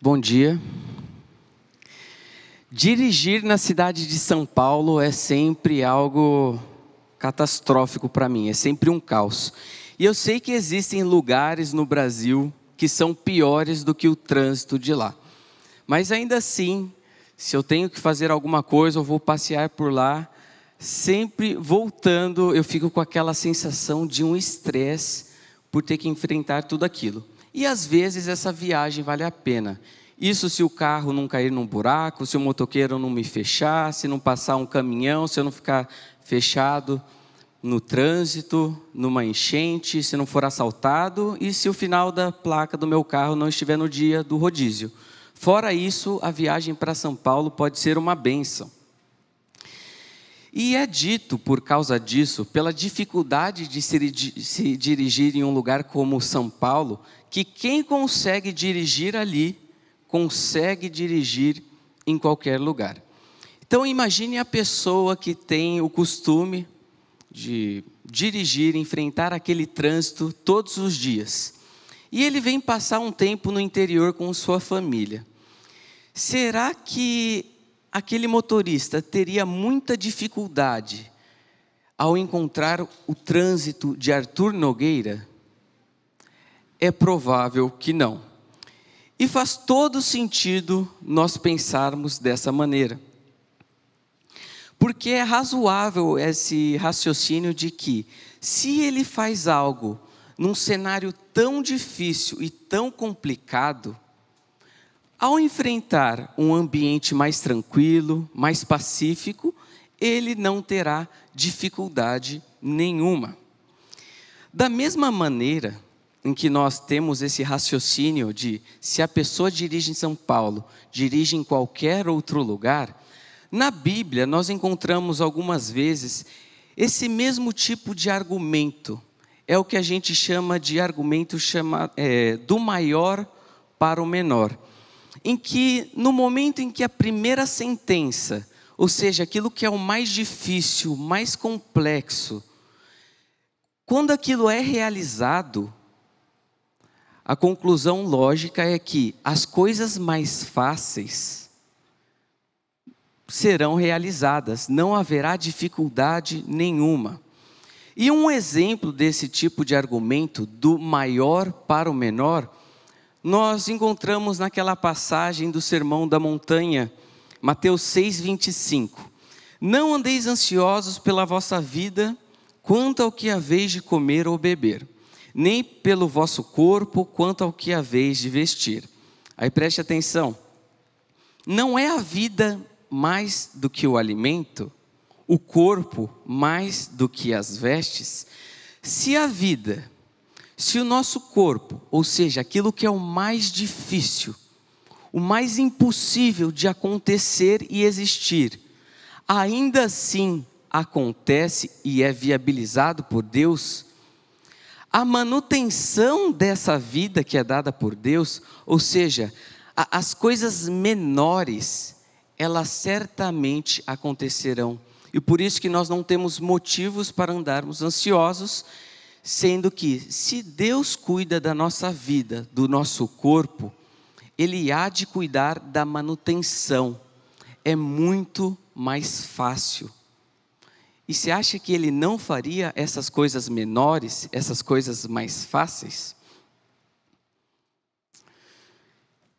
Bom dia. Dirigir na cidade de São Paulo é sempre algo catastrófico para mim, é sempre um caos. E eu sei que existem lugares no Brasil que são piores do que o trânsito de lá. Mas ainda assim, se eu tenho que fazer alguma coisa, eu vou passear por lá, sempre voltando, eu fico com aquela sensação de um estresse por ter que enfrentar tudo aquilo. E às vezes essa viagem vale a pena. Isso se o carro não cair num buraco, se o motoqueiro não me fechar, se não passar um caminhão, se eu não ficar fechado no trânsito, numa enchente, se não for assaltado e se o final da placa do meu carro não estiver no dia do rodízio. Fora isso, a viagem para São Paulo pode ser uma benção. E é dito, por causa disso, pela dificuldade de se, dirigir em um lugar como São Paulo, que quem consegue dirigir ali, consegue dirigir em qualquer lugar. Então imagine a pessoa que tem o costume de dirigir, enfrentar aquele trânsito todos os dias. E ele vem passar um tempo no interior com sua família. Será que aquele motorista teria muita dificuldade ao encontrar o trânsito de Arthur Nogueira? É provável que não. E faz todo sentido nós pensarmos dessa maneira. Porque é razoável esse raciocínio de que, se ele faz algo num cenário tão difícil e tão complicado, ao enfrentar um ambiente mais tranquilo, mais pacífico, ele não terá dificuldade nenhuma. Da mesma maneira em que nós temos esse raciocínio de se a pessoa dirige em São Paulo, dirige em qualquer outro lugar, na Bíblia nós encontramos algumas vezes esse mesmo tipo de argumento. É o que a gente chama de argumento chama, é, do maior para o menor em que no momento em que a primeira sentença, ou seja, aquilo que é o mais difícil, mais complexo, quando aquilo é realizado, a conclusão lógica é que as coisas mais fáceis serão realizadas, não haverá dificuldade nenhuma. E um exemplo desse tipo de argumento, do maior para o menor, nós encontramos naquela passagem do Sermão da Montanha, Mateus 6, 25. Não andeis ansiosos pela vossa vida, quanto ao que haveis de comer ou beber, nem pelo vosso corpo, quanto ao que haveis de vestir. Aí preste atenção. Não é a vida mais do que o alimento, o corpo mais do que as vestes? Se a vida se o nosso corpo, ou seja, aquilo que é o mais difícil, o mais impossível de acontecer e existir, ainda assim acontece e é viabilizado por Deus, a manutenção dessa vida que é dada por Deus, ou seja, a, as coisas menores, elas certamente acontecerão. E por isso que nós não temos motivos para andarmos ansiosos Sendo que, se Deus cuida da nossa vida, do nosso corpo, Ele há de cuidar da manutenção. É muito mais fácil. E você acha que Ele não faria essas coisas menores, essas coisas mais fáceis?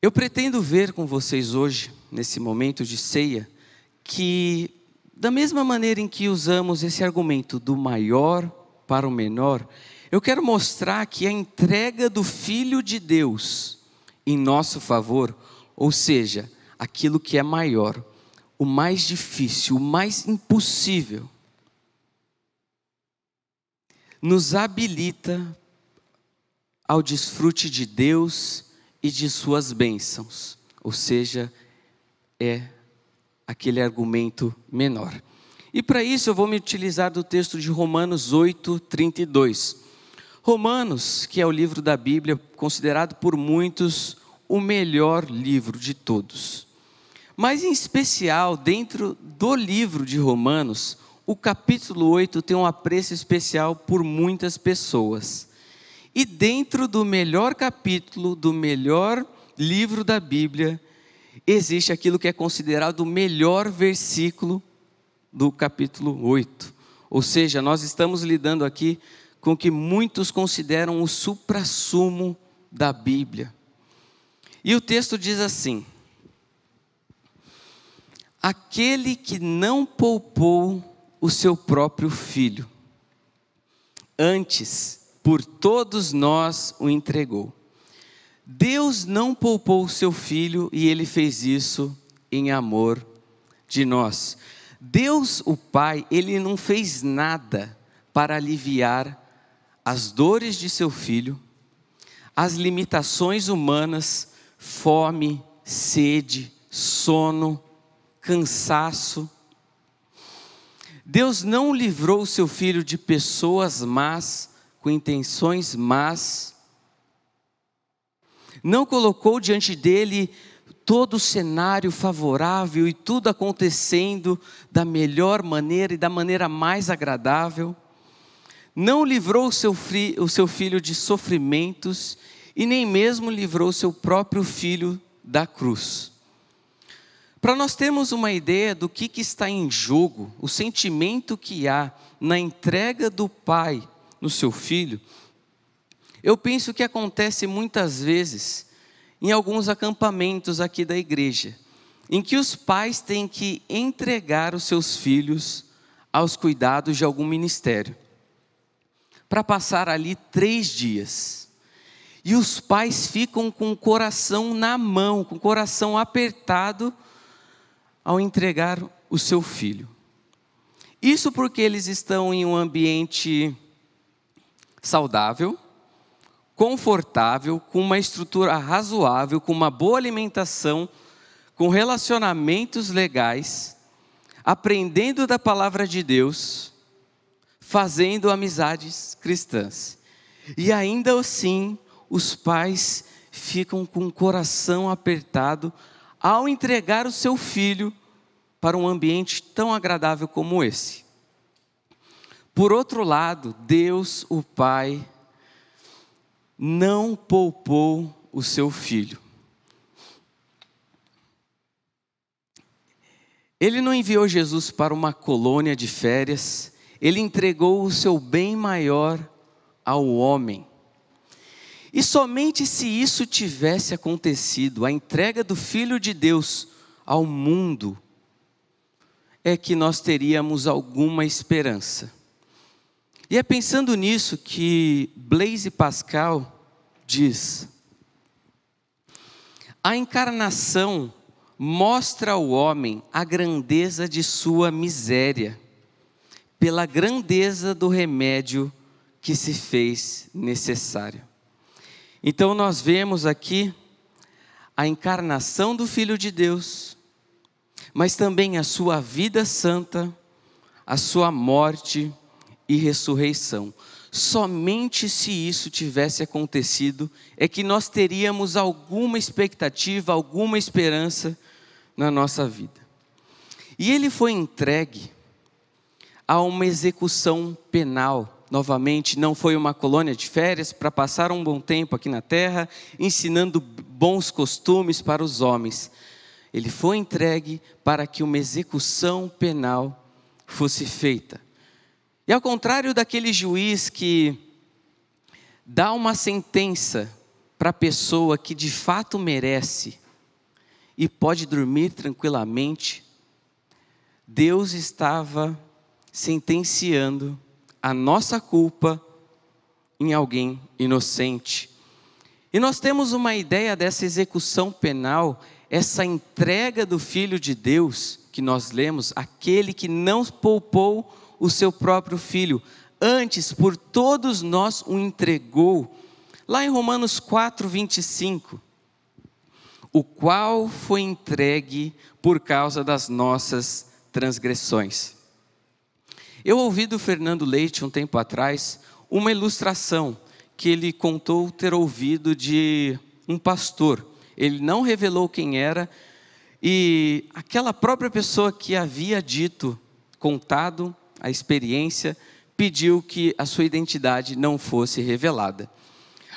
Eu pretendo ver com vocês hoje, nesse momento de ceia, que, da mesma maneira em que usamos esse argumento do maior para o menor, eu quero mostrar que a entrega do Filho de Deus em nosso favor, ou seja, aquilo que é maior, o mais difícil, o mais impossível, nos habilita ao desfrute de Deus e de suas bênçãos, ou seja, é aquele argumento menor. E para isso eu vou me utilizar do texto de Romanos 8, 32. Romanos, que é o livro da Bíblia considerado por muitos o melhor livro de todos. Mas em especial, dentro do livro de Romanos, o capítulo 8 tem um apreço especial por muitas pessoas. E dentro do melhor capítulo, do melhor livro da Bíblia, existe aquilo que é considerado o melhor versículo do capítulo 8. Ou seja, nós estamos lidando aqui com o que muitos consideram o suprassumo da Bíblia. E o texto diz assim: Aquele que não poupou o seu próprio filho, antes por todos nós o entregou. Deus não poupou o seu filho e ele fez isso em amor de nós. Deus, o Pai, ele não fez nada para aliviar as dores de seu filho, as limitações humanas, fome, sede, sono, cansaço. Deus não livrou seu filho de pessoas más, com intenções más, não colocou diante dele todo o cenário favorável e tudo acontecendo da melhor maneira e da maneira mais agradável, não livrou o seu, o seu filho de sofrimentos e nem mesmo livrou seu próprio filho da cruz. Para nós termos uma ideia do que, que está em jogo, o sentimento que há na entrega do pai no seu filho, eu penso que acontece muitas vezes em alguns acampamentos aqui da igreja, em que os pais têm que entregar os seus filhos aos cuidados de algum ministério, para passar ali três dias. E os pais ficam com o coração na mão, com o coração apertado, ao entregar o seu filho. Isso porque eles estão em um ambiente saudável, confortável, com uma estrutura razoável, com uma boa alimentação, com relacionamentos legais, aprendendo da palavra de Deus, fazendo amizades cristãs. E ainda assim, os pais ficam com o coração apertado ao entregar o seu filho para um ambiente tão agradável como esse. Por outro lado, Deus, o Pai, não poupou o seu filho. Ele não enviou Jesus para uma colônia de férias, ele entregou o seu bem maior ao homem. E somente se isso tivesse acontecido, a entrega do Filho de Deus ao mundo, é que nós teríamos alguma esperança. E é pensando nisso que Blaise Pascal diz: a encarnação mostra ao homem a grandeza de sua miséria, pela grandeza do remédio que se fez necessário. Então nós vemos aqui a encarnação do Filho de Deus, mas também a sua vida santa, a sua morte, e ressurreição. Somente se isso tivesse acontecido é que nós teríamos alguma expectativa, alguma esperança na nossa vida. E ele foi entregue a uma execução penal. Novamente, não foi uma colônia de férias para passar um bom tempo aqui na terra, ensinando bons costumes para os homens. Ele foi entregue para que uma execução penal fosse feita. E ao contrário daquele juiz que dá uma sentença para a pessoa que de fato merece e pode dormir tranquilamente, Deus estava sentenciando a nossa culpa em alguém inocente. E nós temos uma ideia dessa execução penal, essa entrega do Filho de Deus que nós lemos, aquele que não poupou o seu próprio filho, antes por todos nós o entregou. Lá em Romanos 4, 25, o qual foi entregue por causa das nossas transgressões. Eu ouvi do Fernando Leite um tempo atrás uma ilustração que ele contou ter ouvido de um pastor. Ele não revelou quem era, e aquela própria pessoa que havia dito, contado a experiência, pediu que a sua identidade não fosse revelada.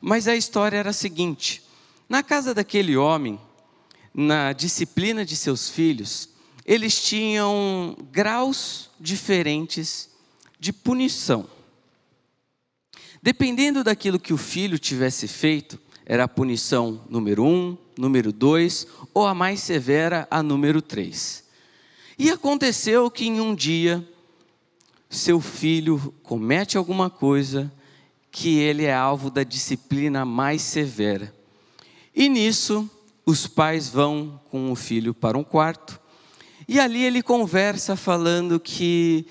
Mas a história era a seguinte: Na casa daquele homem, na disciplina de seus filhos, eles tinham graus diferentes de punição. Dependendo daquilo que o filho tivesse feito, era a punição número um, número dois, ou a mais severa, a número três. E aconteceu que em um dia, seu filho comete alguma coisa que ele é alvo da disciplina mais severa. E nisso, os pais vão com o filho para um quarto, e ali ele conversa falando que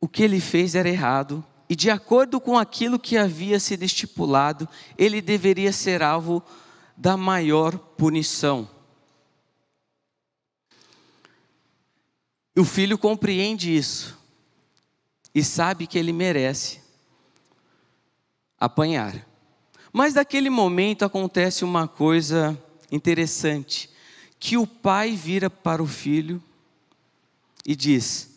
o que ele fez era errado, e de acordo com aquilo que havia sido estipulado, ele deveria ser alvo da maior punição. O filho compreende isso e sabe que ele merece apanhar. Mas naquele momento acontece uma coisa interessante, que o pai vira para o filho e diz: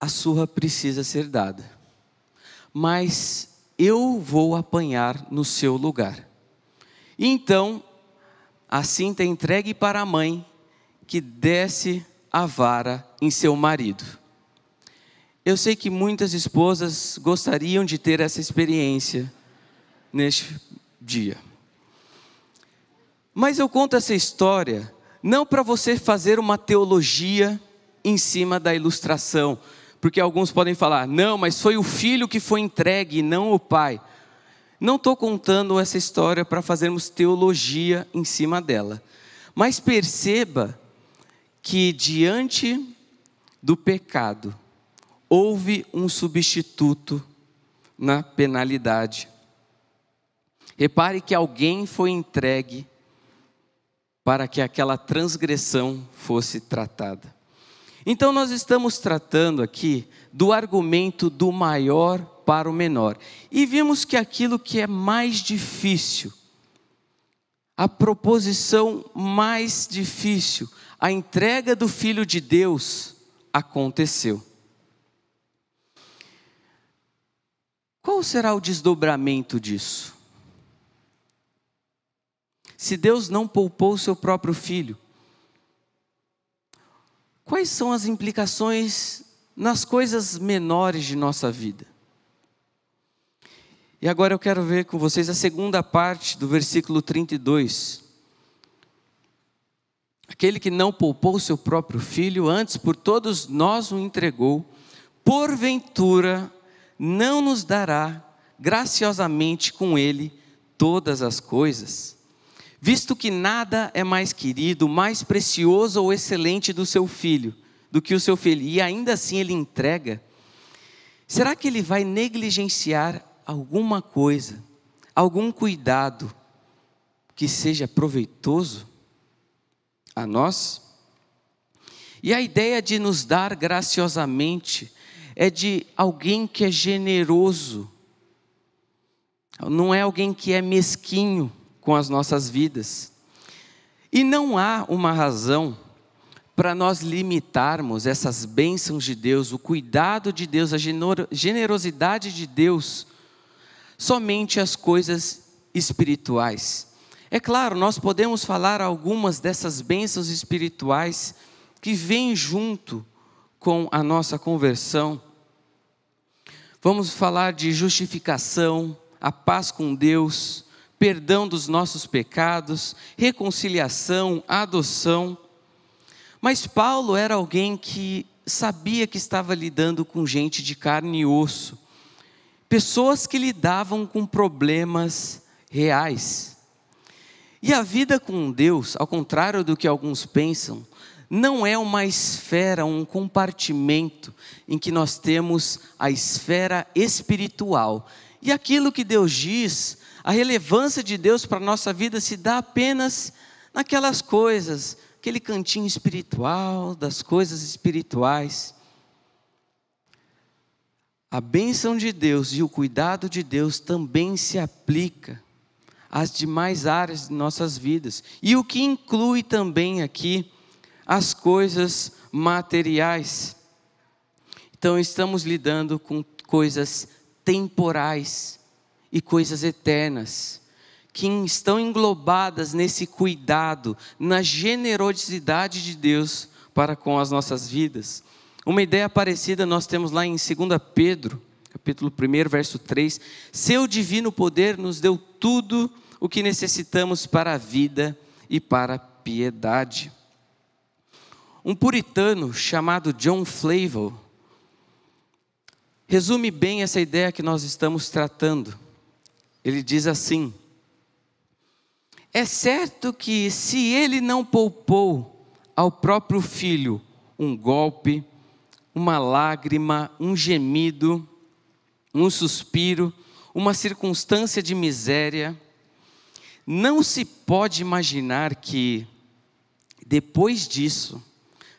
A surra precisa ser dada, mas eu vou apanhar no seu lugar. Então, a cinta é entregue para a mãe, que desce a vara em seu marido. Eu sei que muitas esposas gostariam de ter essa experiência neste dia. Mas eu conto essa história não para você fazer uma teologia em cima da ilustração, porque alguns podem falar, não, mas foi o filho que foi entregue, não o pai. Não estou contando essa história para fazermos teologia em cima dela, mas perceba que diante do pecado houve um substituto na penalidade. Repare que alguém foi entregue para que aquela transgressão fosse tratada. Então, nós estamos tratando aqui do argumento do maior para o menor. E vimos que aquilo que é mais difícil, a proposição mais difícil, a entrega do Filho de Deus aconteceu. Qual será o desdobramento disso? Se Deus não poupou o seu próprio filho, quais são as implicações nas coisas menores de nossa vida? E agora eu quero ver com vocês a segunda parte do versículo 32. Aquele que não poupou seu próprio filho, antes por todos nós o entregou, porventura não nos dará graciosamente com ele todas as coisas? Visto que nada é mais querido, mais precioso ou excelente do seu filho, do que o seu filho, e ainda assim ele entrega, será que ele vai negligenciar alguma coisa, algum cuidado que seja proveitoso? A nós. E a ideia de nos dar graciosamente é de alguém que é generoso, não é alguém que é mesquinho com as nossas vidas. E não há uma razão para nós limitarmos essas bênçãos de Deus, o cuidado de Deus, a generosidade de Deus, somente às coisas espirituais. É claro, nós podemos falar algumas dessas bênçãos espirituais que vêm junto com a nossa conversão. Vamos falar de justificação, a paz com Deus, perdão dos nossos pecados, reconciliação, adoção. Mas Paulo era alguém que sabia que estava lidando com gente de carne e osso, pessoas que lidavam com problemas reais. E a vida com Deus, ao contrário do que alguns pensam, não é uma esfera, um compartimento em que nós temos a esfera espiritual. E aquilo que Deus diz, a relevância de Deus para a nossa vida se dá apenas naquelas coisas, aquele cantinho espiritual, das coisas espirituais. A bênção de Deus e o cuidado de Deus também se aplica as demais áreas de nossas vidas. E o que inclui também aqui as coisas materiais. Então, estamos lidando com coisas temporais e coisas eternas, que estão englobadas nesse cuidado, na generosidade de Deus para com as nossas vidas. Uma ideia parecida nós temos lá em 2 Pedro, capítulo 1, verso 3. Seu divino poder nos deu tudo o que necessitamos para a vida e para a piedade. Um puritano chamado John Flavel resume bem essa ideia que nós estamos tratando. Ele diz assim: É certo que se ele não poupou ao próprio filho um golpe, uma lágrima, um gemido, um suspiro, uma circunstância de miséria, não se pode imaginar que, depois disso,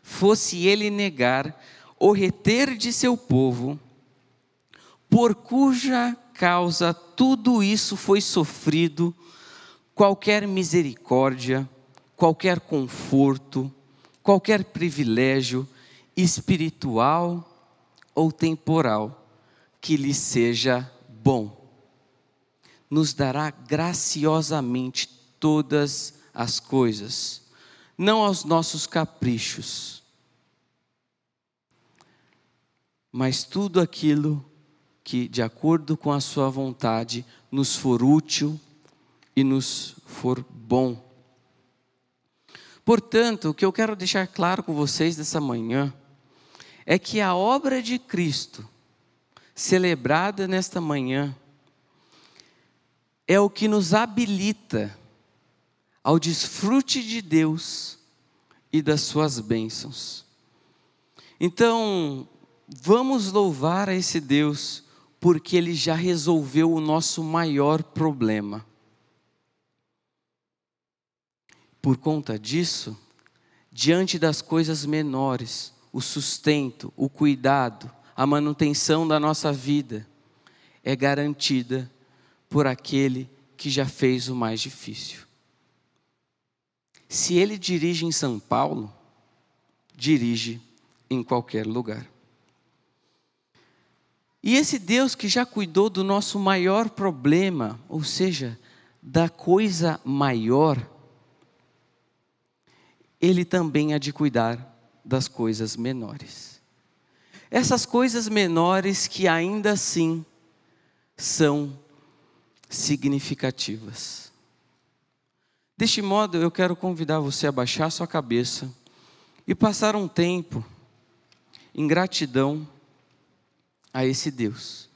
fosse ele negar ou reter de seu povo, por cuja causa tudo isso foi sofrido, qualquer misericórdia, qualquer conforto, qualquer privilégio espiritual ou temporal que lhe seja bom. Nos dará graciosamente todas as coisas, não aos nossos caprichos mas tudo aquilo que, de acordo com a Sua vontade, nos for útil e nos for bom. Portanto, o que eu quero deixar claro com vocês nessa manhã é que a obra de Cristo, celebrada nesta manhã, é o que nos habilita ao desfrute de Deus e das suas bênçãos. Então, Vamos louvar a esse Deus, porque Ele já resolveu o nosso maior problema. Por conta disso, diante das coisas menores, o sustento, o cuidado, a manutenção da nossa vida é garantida por aquele que já fez o mais difícil. Se ele dirige em São Paulo, dirige em qualquer lugar. E esse Deus que já cuidou do nosso maior problema, ou seja, da coisa maior, Ele também há de cuidar das coisas menores. Essas coisas menores que ainda assim são significativas. Deste modo, eu quero convidar você a baixar sua cabeça e passar um tempo em gratidão a esse Deus.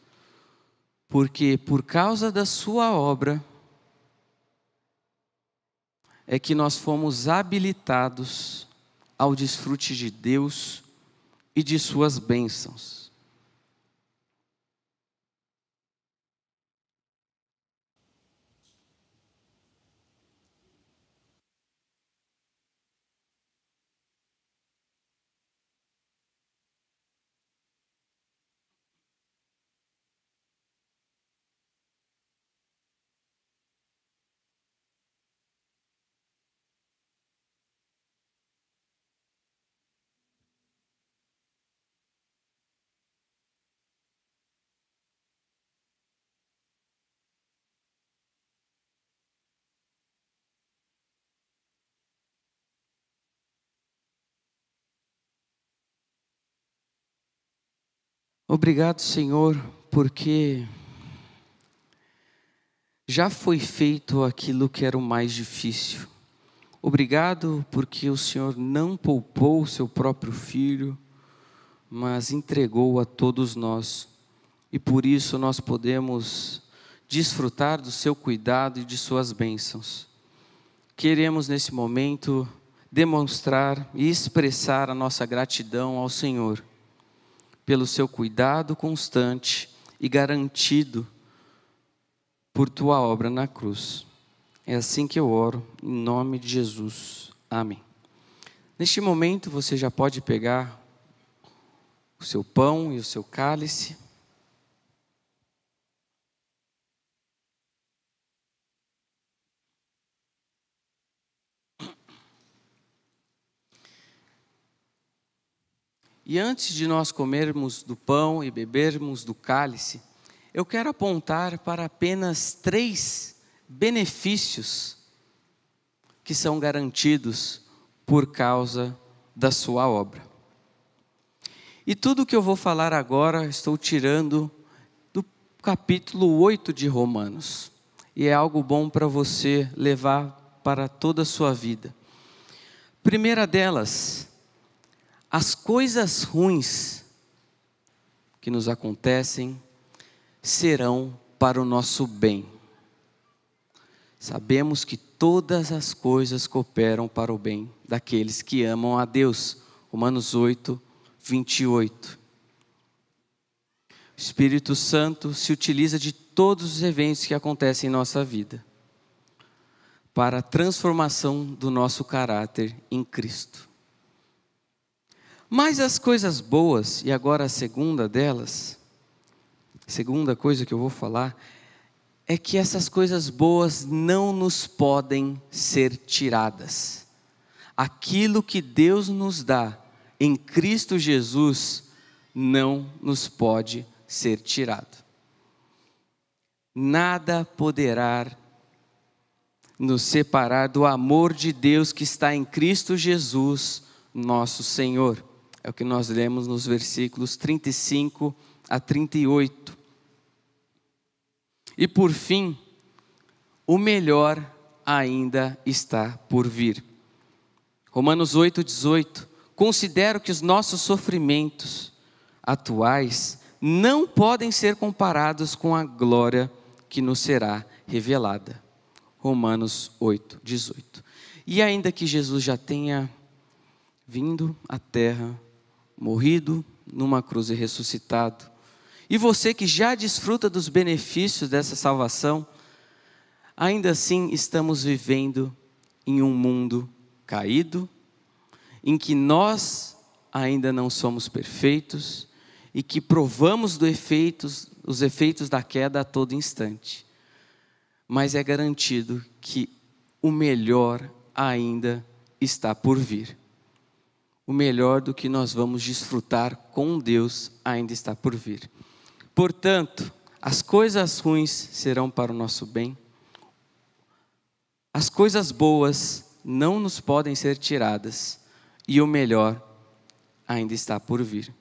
Porque por causa da sua obra é que nós fomos habilitados ao desfrute de Deus e de suas bênçãos. Obrigado, Senhor, porque já foi feito aquilo que era o mais difícil. Obrigado porque o Senhor não poupou o seu próprio filho, mas entregou a todos nós. E por isso nós podemos desfrutar do seu cuidado e de suas bênçãos. Queremos nesse momento demonstrar e expressar a nossa gratidão ao Senhor pelo seu cuidado constante e garantido por tua obra na cruz. É assim que eu oro, em nome de Jesus. Amém. Neste momento você já pode pegar o seu pão e o seu cálice. E antes de nós comermos do pão e bebermos do cálice, eu quero apontar para apenas três benefícios que são garantidos por causa da sua obra. E tudo que eu vou falar agora, estou tirando do capítulo 8 de Romanos. E é algo bom para você levar para toda a sua vida. Primeira delas, as coisas ruins que nos acontecem serão para o nosso bem. Sabemos que todas as coisas cooperam para o bem daqueles que amam a Deus. Romanos 8, 28. O Espírito Santo se utiliza de todos os eventos que acontecem em nossa vida para a transformação do nosso caráter em Cristo. Mas as coisas boas, e agora a segunda delas, segunda coisa que eu vou falar, é que essas coisas boas não nos podem ser tiradas. Aquilo que Deus nos dá em Cristo Jesus não nos pode ser tirado. Nada poderá nos separar do amor de Deus que está em Cristo Jesus, nosso Senhor. É o que nós lemos nos versículos 35 a 38. E por fim, o melhor ainda está por vir. Romanos 8, 18. Considero que os nossos sofrimentos atuais não podem ser comparados com a glória que nos será revelada. Romanos 8, 18. E ainda que Jesus já tenha vindo à terra, morrido numa cruz e ressuscitado, e você que já desfruta dos benefícios dessa salvação, ainda assim estamos vivendo em um mundo caído, em que nós ainda não somos perfeitos e que provamos do efeitos, os efeitos da queda a todo instante. Mas é garantido que o melhor ainda está por vir. O melhor do que nós vamos desfrutar com Deus ainda está por vir. Portanto, as coisas ruins serão para o nosso bem, as coisas boas não nos podem ser tiradas, e o melhor ainda está por vir.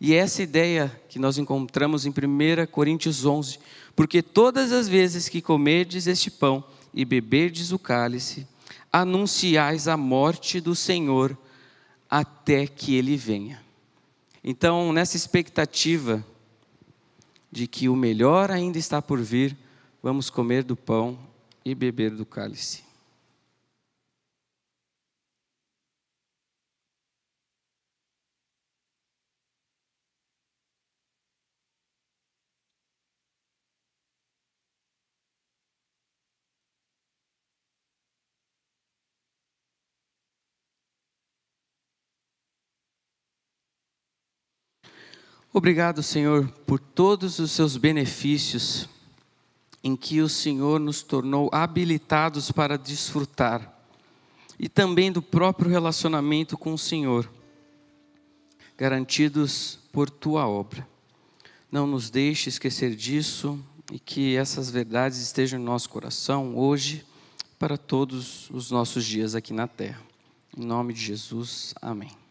E essa ideia que nós encontramos em 1 Coríntios 11, porque todas as vezes que comerdes este pão e beberdes o cálice, anunciais a morte do Senhor até que ele venha. Então, nessa expectativa de que o melhor ainda está por vir, vamos comer do pão e beber do cálice. Obrigado, Senhor, por todos os seus benefícios em que o Senhor nos tornou habilitados para desfrutar e também do próprio relacionamento com o Senhor, garantidos por tua obra. Não nos deixe esquecer disso e que essas verdades estejam em nosso coração hoje para todos os nossos dias aqui na terra. Em nome de Jesus, amém.